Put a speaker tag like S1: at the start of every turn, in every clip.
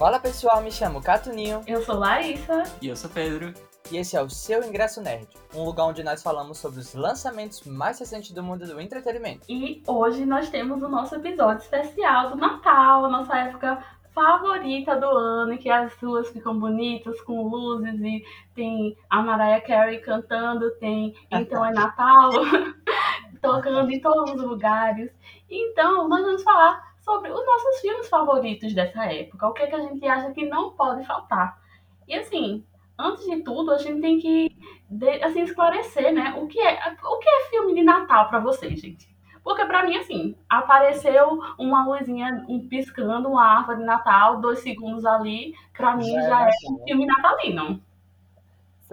S1: Fala pessoal, me chamo Catuninho.
S2: Eu sou Larissa.
S3: E eu sou Pedro.
S1: E esse é o Seu Ingresso Nerd, um lugar onde nós falamos sobre os lançamentos mais recentes do mundo do entretenimento.
S2: E hoje nós temos o nosso episódio especial do Natal, a nossa época favorita do ano, em que as ruas ficam bonitas com luzes e tem a Mariah Carey cantando, tem Então é Natal, tocando em todos os lugares. Então, nós vamos falar sobre os nossos filmes favoritos dessa época, o que, é que a gente acha que não pode faltar. E assim, antes de tudo, a gente tem que assim, esclarecer, né, o que é, o que é filme de Natal para vocês, gente. Porque para mim, assim, apareceu uma luzinha um, piscando, uma árvore de Natal, dois segundos ali, para mim já, já é, é um filme natalino.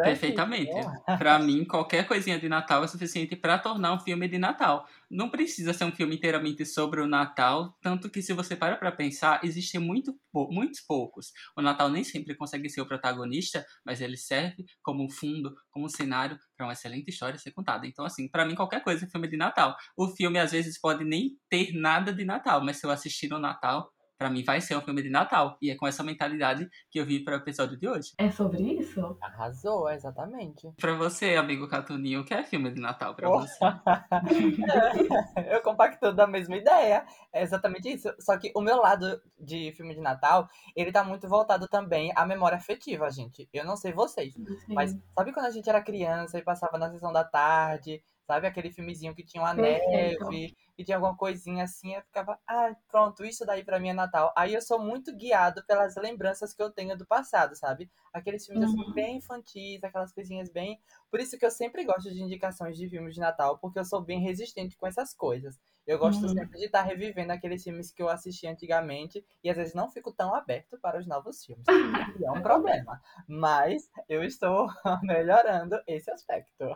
S3: Perfeitamente. Para mim, qualquer coisinha de Natal é suficiente para tornar um filme de Natal. Não precisa ser um filme inteiramente sobre o Natal, tanto que se você para para pensar, existem muito, muitos poucos. O Natal nem sempre consegue ser o protagonista, mas ele serve como um fundo, como um cenário para uma excelente história ser contada. Então, assim, para mim qualquer coisa é filme de Natal. O filme às vezes pode nem ter nada de Natal, mas se eu assistir no Natal, para mim vai ser um filme de Natal. E é com essa mentalidade que eu vi para o episódio de hoje.
S2: É sobre isso?
S1: Arrasou, exatamente.
S3: Para você, amigo Catuninho, o que é filme de Natal para oh. você?
S1: eu compacto da mesma ideia. É exatamente isso. Só que o meu lado de filme de Natal, ele tá muito voltado também à memória afetiva, gente. Eu não sei vocês, Sim. mas sabe quando a gente era criança e passava na sessão da tarde, sabe aquele filmezinho que tinha uma Perfeito. neve e tinha alguma coisinha assim, eu ficava, ah, pronto, isso daí para mim é Natal. Aí eu sou muito guiado pelas lembranças que eu tenho do passado, sabe? Aqueles filmes assim, uhum. assim bem infantis, aquelas coisinhas bem. Por isso que eu sempre gosto de indicações de filmes de Natal, porque eu sou bem resistente com essas coisas. Eu gosto uhum. sempre de estar revivendo aqueles filmes que eu assisti antigamente e às vezes não fico tão aberto para os novos filmes. é um problema. Mas eu estou melhorando esse aspecto.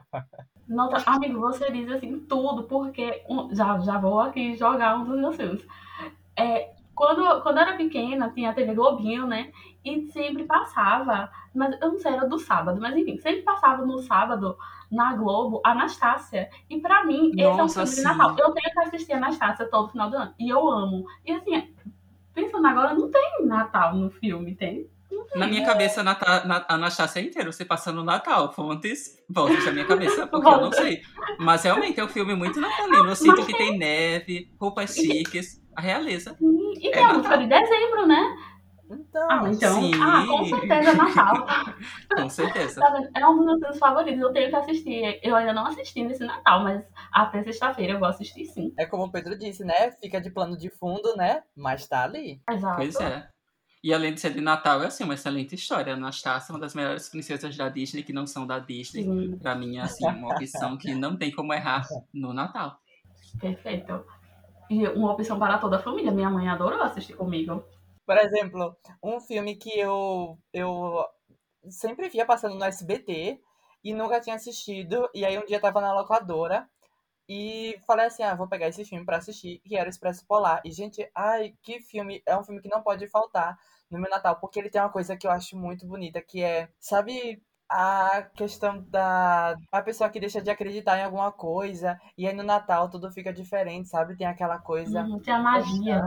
S2: Nossa, amigo, você diz assim tudo, porque já, já vou aqui jogar um dos meus filmes. É, quando, quando eu era pequena, tinha a TV Globinho, né? E sempre passava, mas eu não sei, era do sábado, mas enfim, sempre passava no sábado na Globo, Anastácia. E pra mim, esse é um filme de Natal. Eu tenho que assistir Anastácia todo final do ano. E eu amo. E assim, pensando agora, não tem Natal no filme, tem?
S3: Na minha cabeça, Natal, na, Anastácia é inteiro, você passando Natal. Fontes, volta da minha cabeça, porque eu não sei. Mas realmente é um filme muito natalino. Eu sinto que tem neve, roupas chiques, a realeza.
S2: E tem é a música de dezembro, né?
S1: Então,
S2: ah, então sim. Ah, com certeza Natal.
S3: com certeza.
S2: Tá é um dos meus filmes favoritos, eu tenho que assistir. Eu ainda não assisti nesse Natal, mas até sexta-feira eu vou assistir sim.
S1: É como o Pedro disse, né? Fica de plano de fundo, né? Mas tá ali.
S2: Exato.
S3: Pois é. E além de ser de Natal, é assim, uma excelente história. Anastácia é uma das melhores princesas da Disney que não são da Disney. Sim. Pra mim, é assim, uma opção que não tem como errar no Natal.
S2: Perfeito. Uma opção para toda a família. Minha mãe adorou assistir comigo.
S1: Por exemplo, um filme que eu, eu sempre via passando no SBT e nunca tinha assistido. E aí um dia tava na locadora e falei assim, ah, vou pegar esse filme para assistir, que era o Expresso Polar. E, gente, ai, que filme, é um filme que não pode faltar no meu Natal, porque ele tem uma coisa que eu acho muito bonita, que é, sabe, a questão da a pessoa que deixa de acreditar em alguma coisa e aí no Natal tudo fica diferente, sabe? Tem aquela coisa
S2: uhum, tem a magia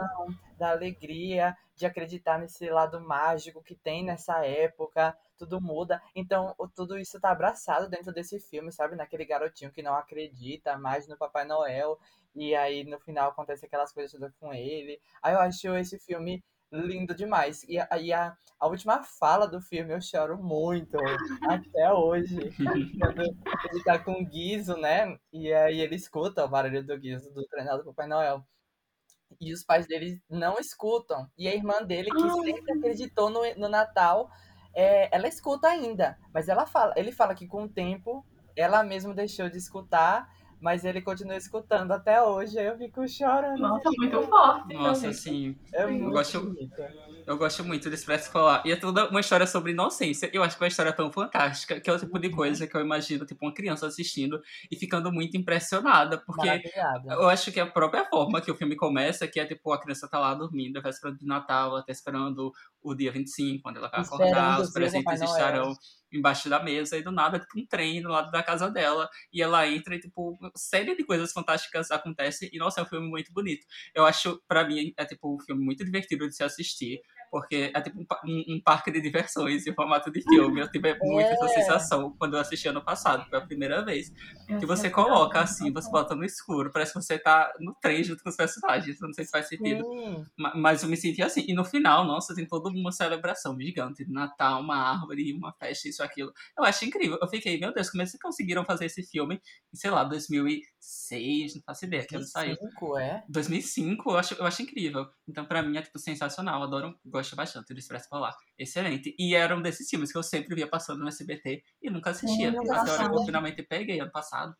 S1: da alegria de acreditar nesse lado mágico que tem nessa época, tudo muda. Então, tudo isso tá abraçado dentro desse filme, sabe? Naquele garotinho que não acredita mais no Papai Noel e aí no final acontece aquelas coisas com ele. Aí eu acho esse filme lindo demais. E aí a, a última fala do filme eu choro muito, até hoje. Quando ele tá com o Guizo, né? E aí ele escuta o barulho do Guizo do treinado do Papai Noel. E os pais dele não escutam. E a irmã dele, que sempre acreditou no, no Natal, é, ela escuta ainda. Mas ela fala, ele fala que com o tempo ela mesma deixou de escutar mas ele continua escutando até hoje, aí eu fico chorando.
S2: Nossa, muito forte.
S3: Nossa, sim. É muito eu gosto. Eu gosto muito do Expresso Polar. E é toda uma história sobre inocência. Eu acho que é uma história tão fantástica, que é o tipo de coisa que eu imagino, tipo, uma criança assistindo e ficando muito impressionada. Porque eu acho que a própria forma que o filme começa, que é tipo, a criança tá lá dormindo, a véspera de Natal, até esperando o dia 25, quando ela vai acordar, os presentes estarão embaixo da mesa, e do nada, tipo, um trem do lado da casa dela, e ela entra e, tipo, uma série de coisas fantásticas acontecem, e, nossa, é um filme muito bonito. Eu acho, para mim, é, tipo, um filme muito divertido de se assistir, porque é tipo um, um parque de diversões em formato de filme. Eu tive muito é. essa sensação quando eu assisti ano passado, foi a primeira vez. Que você coloca assim, você bota no escuro, parece que você tá no trem junto com os personagens. Não sei se faz sentido. Sim. Mas eu me senti assim. E no final, nossa, tem toda uma celebração gigante de Natal, uma árvore, uma festa, isso, aquilo. Eu acho incrível. Eu fiquei, meu Deus, como é que conseguiram fazer esse filme em, sei lá, 2006, não faço ideia, que ano saiu. 2005, é? 2005, eu acho, eu acho incrível. Então, pra mim, é, tipo, sensacional. Adoro, gosto bastante do Expresso Polar. Excelente. E era um desses filmes que eu sempre via passando no SBT e nunca assistia. Hum, Até a hora que eu finalmente peguei, ano passado.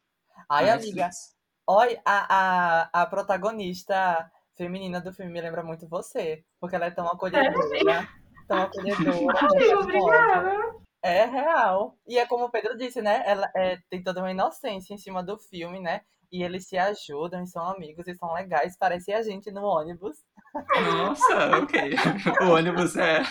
S1: Ai, amiga. Olha, a, a, a protagonista feminina do filme me lembra muito você. Porque ela é tão acolhedora. É, tão acolhedora. Ai, obrigada. É real. E é como o Pedro disse, né? Ela é, tem toda uma inocência em cima do filme, né? E eles se ajudam e são amigos e são legais. Parece a gente no ônibus.
S3: Nossa, ok. O ônibus é.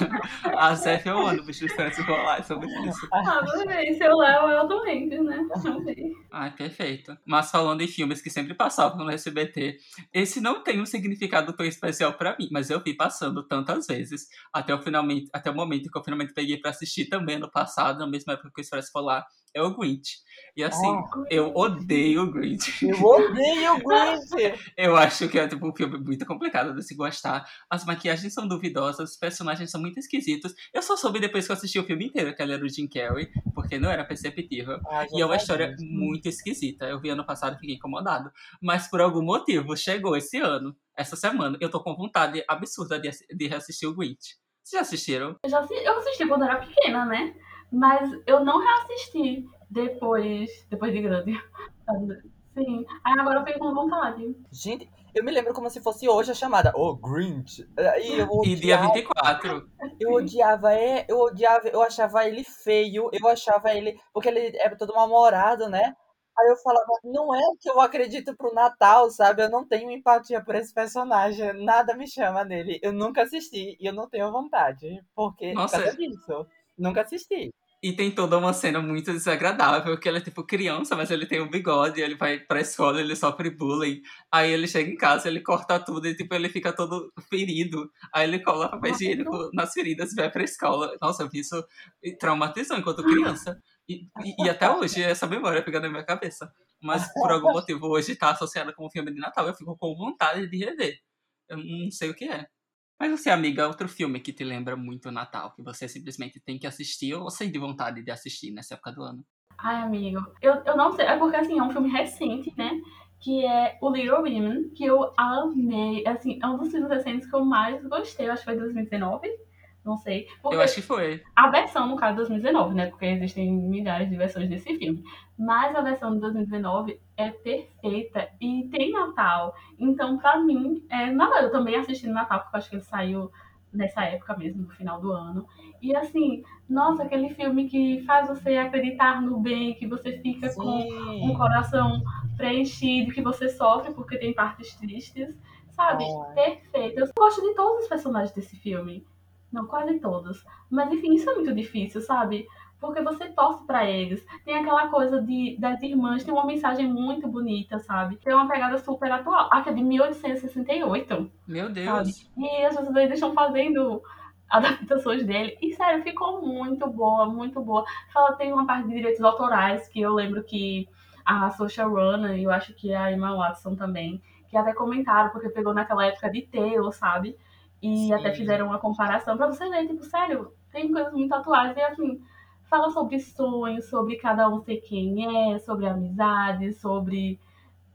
S3: A Zef é o ônibus de Francis rolar é sobre isso.
S2: Adorei. Seu Léo é o doente, né? Amei.
S3: Ai, perfeito. Mas falando em filmes que sempre passavam no SBT, esse não tem um significado tão especial para mim, mas eu vi passando tantas vezes até o, finalmente, até o momento que eu finalmente peguei para assistir também no passado, na mesma época que o Expresso Polar é o Grinch. E assim, oh, eu odeio o Grinch.
S1: Eu odeio o Grinch!
S3: eu acho que é tipo, um filme muito complicado de se gostar. As maquiagens são duvidosas, os personagens são muito esquisitos. Eu só soube depois que eu assisti o filme inteiro que ele era o Jim Carrey, porque não era perceptível. Ah, e é uma história muito esquisita. Eu vi ano passado e fiquei incomodado. Mas por algum motivo, chegou esse ano, essa semana, eu tô com vontade absurda de, de reassistir o Grinch. Vocês já assistiram?
S2: Eu, já assisti, eu assisti quando era pequena, né? Mas eu não reassisti depois, depois de grande. Sim. Aí agora eu fiquei com vontade.
S1: Gente, eu me lembro como se fosse hoje a chamada. Oh, Grinch.
S3: E, eu odiava, e dia 24.
S1: Eu odiava, é, eu odiava, eu achava ele feio, eu achava ele. Porque ele é todo mal-humorado, né? Aí eu falava, não é que eu acredito pro Natal, sabe? Eu não tenho empatia por esse personagem. Nada me chama nele. Eu nunca assisti e eu não tenho vontade. Porque Nossa. por causa disso. Nunca assisti.
S3: E tem toda uma cena muito desagradável, porque ele é tipo criança, mas ele tem um bigode, ele vai pra escola, ele sofre bullying. Aí ele chega em casa, ele corta tudo e tipo, ele fica todo ferido. Aí ele cola papel higiênico nas feridas e vai pra escola. Nossa, eu vi isso traumatizou enquanto criança. E, e, e, até hoje essa memória fica na minha cabeça. Mas por algum motivo hoje tá associada com o filme de Natal. Eu fico com vontade de rever. Eu não sei o que é. Mas você, amiga, outro filme que te lembra muito o Natal, que você simplesmente tem que assistir ou sente vontade de assistir nessa época do ano?
S2: Ai, amigo, eu, eu não sei, é porque assim, é um filme recente, né? Que é o Little Women, que eu amei. Assim, é um dos filmes recentes que eu mais gostei, eu acho que foi 2019 não sei.
S3: eu acho que foi.
S2: A versão, no caso, de 2019, né? Porque existem milhares de versões desse filme. Mas a versão de 2019 é perfeita e tem Natal. Então, pra mim, é nada. Eu também assisti no Natal, porque eu acho que ele saiu nessa época mesmo, no final do ano. E assim, nossa, aquele filme que faz você acreditar no bem, que você fica Sim. com um coração preenchido, que você sofre porque tem partes tristes, sabe? Oh. Perfeito. Eu gosto de todos os personagens desse filme. Não, quase todos. Mas enfim, isso é muito difícil, sabe? Porque você torce para eles. Tem aquela coisa de das irmãs, tem uma mensagem muito bonita, sabe? Tem uma pegada super atual. Ah, que é de 1868.
S3: Meu Deus. Sabe?
S2: E as pessoas estão fazendo adaptações dele. E sério, ficou muito boa, muito boa. Fala, tem uma parte de direitos autorais que eu lembro que a Social Runner, e eu acho que a Emma Watson também, que até comentaram, porque pegou naquela época de Taylor, sabe? E Sim. até fizeram uma comparação pra você ver, tipo, sério, tem coisas muito atuais. E assim, fala sobre sonhos, sobre cada um ser quem é, sobre amizade, sobre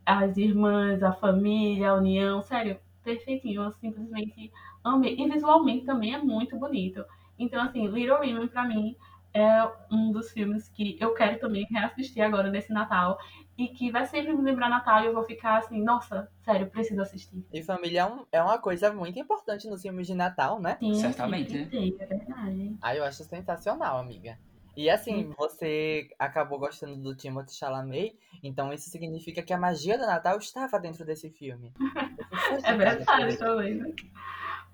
S2: as irmãs, a família, a união. Sério, perfeitinho. Eu simplesmente amei. E visualmente também é muito bonito. Então, assim, Little Women, pra mim, é um dos filmes que eu quero também reassistir agora nesse Natal e que vai sempre me lembrar Natal e eu vou ficar assim, nossa, sério, preciso assistir.
S1: E família é, um, é uma coisa muito importante nos filmes de Natal, né?
S2: Sim, Certamente. Sim, é verdade.
S1: Ah, eu acho sensacional, amiga. E assim, sim. você acabou gostando do Timothée Chalamet, então isso significa que a magia do Natal estava dentro desse filme.
S2: é verdade também, né?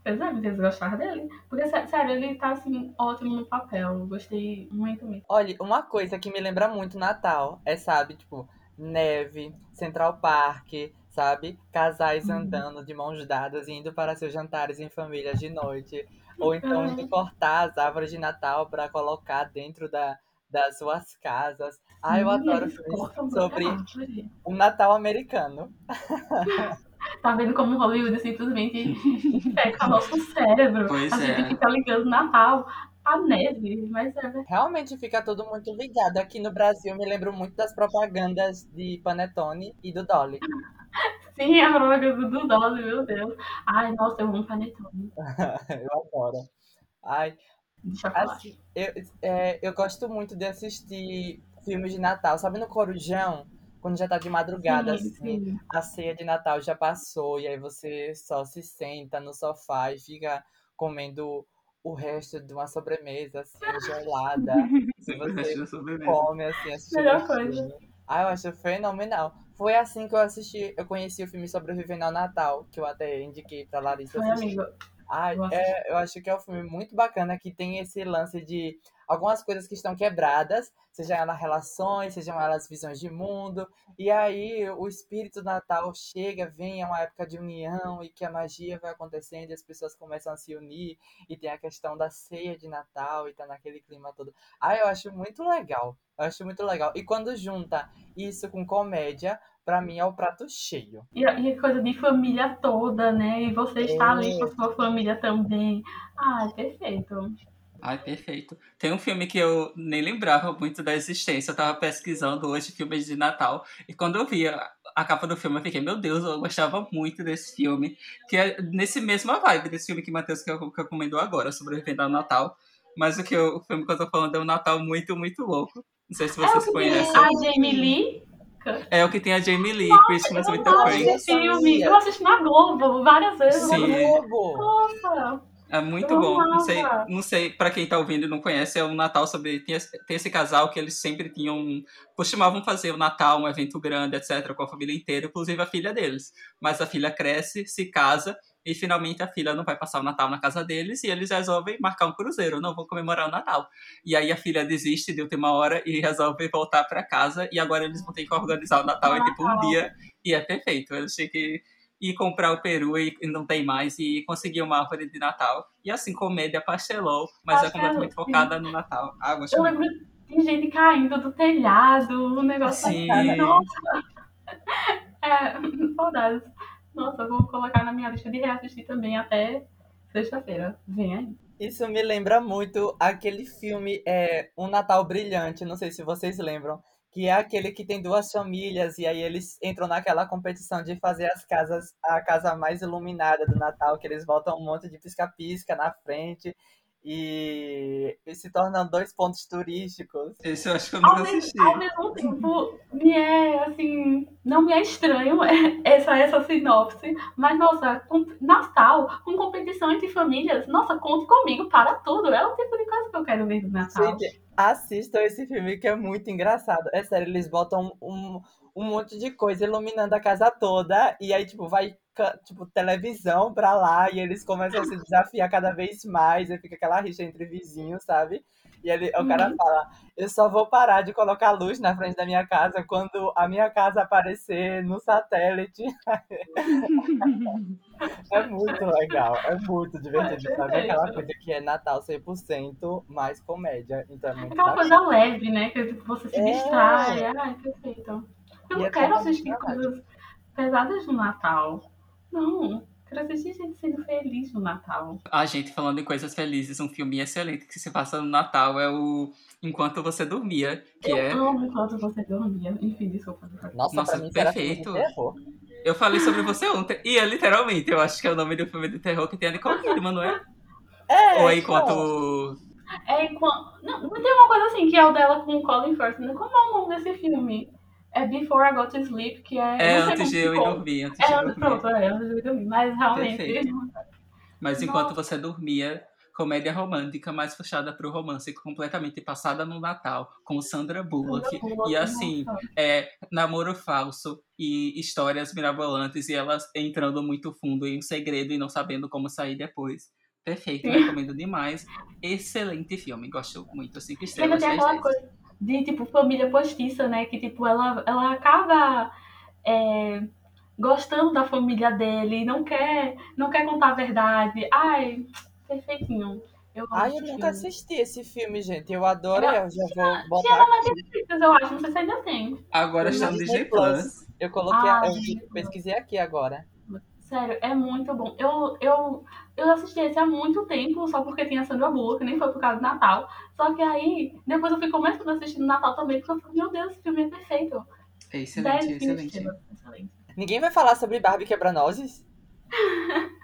S2: Pois é, me gostar dele. Porque, sério, ele tá, assim, ótimo no papel. Gostei muito mesmo.
S1: Olha, uma coisa que me lembra muito Natal é, sabe, tipo, neve, Central Park, sabe? Casais uhum. andando de mãos dadas, indo para seus jantares em família de noite. Ou então indo cortar as árvores de Natal para colocar dentro da, das suas casas. Ah, eu adoro filmes sobre um Natal americano.
S2: Tá vendo como Hollywood simplesmente peca nosso cérebro? Pois a gente é. fica ligando Natal a neve, mas é. Né?
S1: Realmente fica tudo muito ligado. Aqui no Brasil, me lembro muito das propagandas de Panetone e do Dolly.
S2: Sim, a propaganda do Dolly, meu Deus. Ai, nossa, eu amo Panetone.
S1: eu adoro. Ai, assim, eu, é, eu gosto muito de assistir filmes de Natal. Sabe no Corujão? Quando já tá de madrugada, sim, assim, sim. a ceia de Natal já passou, e aí você só se senta no sofá e fica comendo o resto de uma sobremesa, assim, gelada. Se você come, assim, assistir.
S2: Melhor coisa.
S1: Ah, eu acho fenomenal. Foi assim que eu assisti, eu conheci o filme Sobrevivendo ao Natal, que eu até indiquei pra Larissa
S2: Foi, assistir. amigo.
S1: Ah, eu, é, eu acho que é um filme muito bacana, que tem esse lance de algumas coisas que estão quebradas, sejam elas relações, sejam elas visões de mundo, e aí o espírito do Natal chega, vem, é uma época de união e que a magia vai acontecendo e as pessoas começam a se unir, e tem a questão da ceia de Natal e tá naquele clima todo. Ah, eu acho muito legal, eu acho muito legal. E quando junta isso com comédia, para mim é o prato cheio.
S2: E, e coisa de família toda, né? E você está ali com a sua família também. Ah, perfeito.
S3: Ai, perfeito. Tem um filme que eu nem lembrava muito da existência. Eu tava pesquisando hoje filmes de Natal. E quando eu vi a, a capa do filme, eu fiquei, meu Deus, eu gostava muito desse filme. Que é nesse mesma vibe desse filme que Matheus que, eu, que eu comentou agora, Sobrevivendo ao Natal. Mas o, que eu, o filme que eu tô falando é um Natal muito, muito louco. Não sei se é vocês é conhecem.
S2: A Jamie Lee?
S3: É o que tem a Jamie Lee,
S2: Nossa,
S3: Christmas with
S2: the Prince. Eu assisti na Globo várias vezes.
S3: Sim.
S2: Globo. Nossa.
S3: É muito bom. Não sei, não sei para quem tá ouvindo e não conhece, é um Natal sobre. Tem, tem esse casal que eles sempre tinham. Costumavam fazer o Natal, um evento grande, etc., com a família inteira, inclusive a filha deles. Mas a filha cresce, se casa e finalmente a filha não vai passar o Natal na casa deles e eles resolvem marcar um cruzeiro, não vão comemorar o Natal. E aí a filha desiste de última hora e resolve voltar para casa e agora eles vão ter que organizar o Natal em tipo um dia e é perfeito. Eles têm que e comprar o peru e não tem mais e conseguir uma árvore de Natal. E assim, comédia pastelou, mas é completamente focada no Natal. Ah,
S2: eu lembro de gente caindo do telhado, o negócio Sim. Nossa! É, saudades. Nossa, vou colocar na minha lista de reassistir também até sexta-feira. Vem aí.
S1: Isso me lembra muito aquele filme é, Um Natal Brilhante, não sei se vocês lembram, que é aquele que tem duas famílias e aí eles entram naquela competição de fazer as casas a casa mais iluminada do Natal, que eles botam um monte de pisca-pisca na frente e, e, se tornam dois pontos turísticos.
S3: Esse eu acho que eu nunca assisti.
S2: Ao mesmo tempo, me é assim, não me é estranho essa, essa sinopse, mas nossa, com, Natal, com competição entre famílias, nossa, conte comigo para tudo. É o tipo de coisa que eu quero ver no Natal.
S1: Gente, assistam esse filme que é muito engraçado. É sério, eles botam um, um monte de coisa iluminando a casa toda e aí, tipo, vai tipo, televisão pra lá e eles começam a se desafiar cada vez mais, e fica aquela rixa entre vizinhos, sabe? E ele, o cara uhum. fala, eu só vou parar de colocar luz na frente da minha casa quando a minha casa aparecer no satélite. é muito legal, é muito divertido, é sabe? Aquela coisa que é Natal 100% mais comédia. Então é muito
S2: Aquela coisa leve, né? Que tipo, você se é... distrai. Ai, perfeito. Eu não é quero assistir coisas pesadas no Natal. Não, quero assistir gente sendo feliz no Natal.
S3: A gente falando em coisas felizes, um filme excelente que se passa no Natal é o Enquanto Você Dormia, que
S2: eu
S3: é...
S2: amo Enquanto Você Dormia. Enfim, desculpa.
S1: Nossa, Nossa mim, perfeito.
S3: Eu falei sobre você ontem. E é literalmente, eu acho que é o nome do filme de terror que tem a Nicole Kidman, não é?
S1: É,
S3: Ou é enquanto...
S2: É enquanto... Não, não tem uma coisa assim que é o dela com o Colin Firth. Né? Como é o nome desse filme? É Before I Go to Sleep, que é.
S3: É antes de eu ir dormir. Antes
S2: é,
S3: de dormir.
S2: pronto, é antes de eu ir dormir. Mas realmente. Perfeito.
S3: Mas enquanto Nossa. você dormia, comédia romântica mais puxada para o romance, completamente passada no Natal, com Sandra Bullock. Sandra Bullock e assim, é namoro falso e histórias mirabolantes e elas entrando muito fundo em um segredo e não sabendo como sair depois. Perfeito, recomendo demais. Excelente filme, gosto muito. Cinco estrelas.
S2: Tem aquela coisa de tipo família postiça, né? Que tipo ela, ela acaba é, gostando da família dele, não quer, não quer contar a verdade. Ai, perfeitinho. Eu
S1: Ai, eu nunca
S2: filme.
S1: assisti esse filme, gente. Eu adoro, eu, já vou botar tinha
S2: na Netflix, eu acho, não sei se ainda tem.
S3: Agora está no Disney Plus.
S1: Eu coloquei, ah, eu pesquisei aqui agora.
S2: Sério, é muito bom. Eu, eu, eu assisti esse há muito tempo, só porque tinha Sandra Bullock, nem foi por causa do Natal. Só que aí, depois eu fui começando a assistir no Natal também, porque eu falei, meu Deus, esse filme é perfeito.
S3: É excelente, excelente.
S1: excelente. Ninguém vai falar sobre Barbie Quebra-Nozes?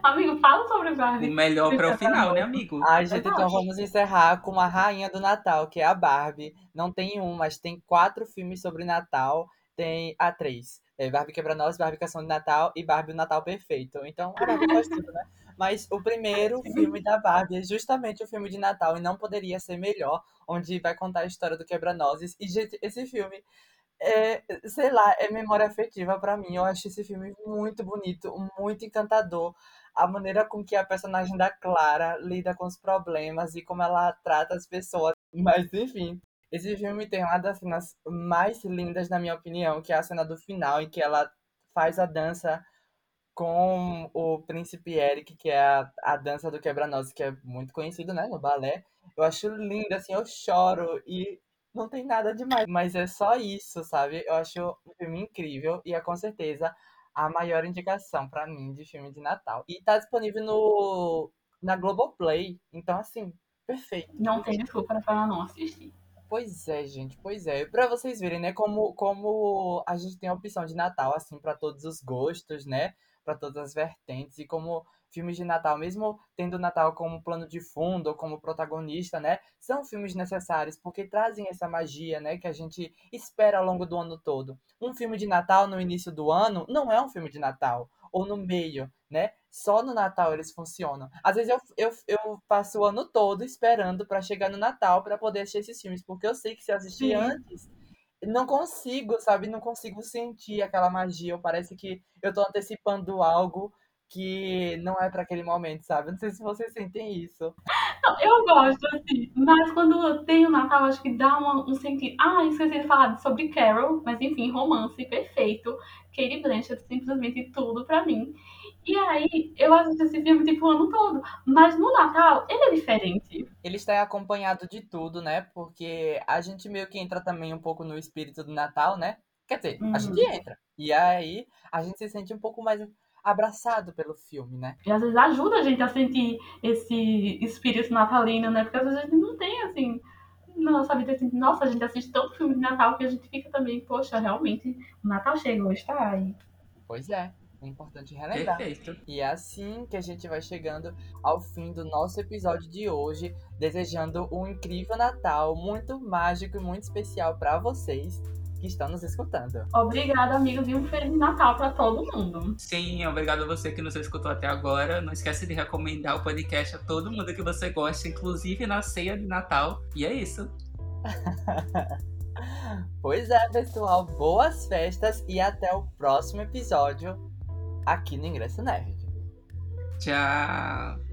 S2: amigo, fala sobre Barbie.
S3: O melhor para o final, né, amigo?
S1: Ai, gente, então vamos encerrar com a rainha do Natal, que é a Barbie. Não tem um, mas tem quatro filmes sobre Natal. Tem a três. É Barbie Quebra-Nozes, Barbie de Natal e Barbie o Natal Perfeito. Então, a Barbie faz tudo, né? Mas o primeiro filme da Barbie é justamente o filme de Natal e não poderia ser melhor, onde vai contar a história do Quebra-Nozes. E, gente, esse filme é, sei lá, é memória afetiva para mim. Eu acho esse filme muito bonito, muito encantador. A maneira com que a personagem da Clara lida com os problemas e como ela trata as pessoas. Mas, enfim, esse filme tem uma das cenas mais lindas, na minha opinião, que é a cena do final, em que ela faz a dança com o príncipe Eric, que é a, a dança do quebra-nozes, que é muito conhecido, né, no balé. Eu acho lindo, assim, eu choro e não tem nada demais, mas é só isso, sabe? Eu acho um filme incrível e é com certeza a maior indicação para mim de filme de Natal. E tá disponível no na Globoplay, então assim, perfeito.
S2: Não tem desculpa para não assistir.
S1: Pois é, gente, pois é. Para vocês verem, né, como como a gente tem a opção de Natal assim para todos os gostos, né? Para todas as vertentes e como filmes de Natal, mesmo tendo Natal como plano de fundo ou como protagonista, né? São filmes necessários porque trazem essa magia, né, que a gente espera ao longo do ano todo. Um filme de Natal no início do ano não é um filme de Natal ou no meio, né? Só no Natal eles funcionam. Às vezes eu, eu, eu passo o ano todo esperando para chegar no Natal para poder assistir esses filmes, porque eu sei que se eu assistir Sim. antes, não consigo, sabe? Não consigo sentir aquela magia. Parece que eu tô antecipando algo que não é para aquele momento, sabe? Não sei se vocês sentem isso.
S2: Não, eu gosto, assim, mas quando tem o Natal, acho que dá uma, um sentido. Ah, esqueci de falar sobre Carol, mas enfim, romance perfeito. Katie Blanchett, simplesmente tudo pra mim. E aí, eu assisto esse filme tipo o ano todo. Mas no Natal, ele é diferente.
S1: Ele está acompanhado de tudo, né? Porque a gente meio que entra também um pouco no espírito do Natal, né? Quer dizer, a gente uhum. entra. E aí, a gente se sente um pouco mais abraçado pelo filme, né?
S2: E às vezes ajuda a gente a sentir esse espírito natalino, né? Porque às vezes a gente não tem, assim, na nossa vida, assim, nossa, a gente assiste tanto filme de Natal que a gente fica também, poxa, realmente, o Natal chegou, está aí.
S1: Pois é. É importante relembrar. Perfeito. E é assim que a gente vai chegando ao fim do nosso episódio de hoje, desejando um incrível Natal, muito mágico e muito especial para vocês que estão nos escutando.
S2: Obrigada, amigos, e um Feliz Natal para todo mundo.
S3: Sim, obrigado a você que nos escutou até agora. Não esquece de recomendar o podcast a todo mundo que você gosta, inclusive na ceia de Natal. E é isso.
S1: pois é, pessoal. Boas festas e até o próximo episódio aqui no Ingresso Nerd.
S3: Tchau.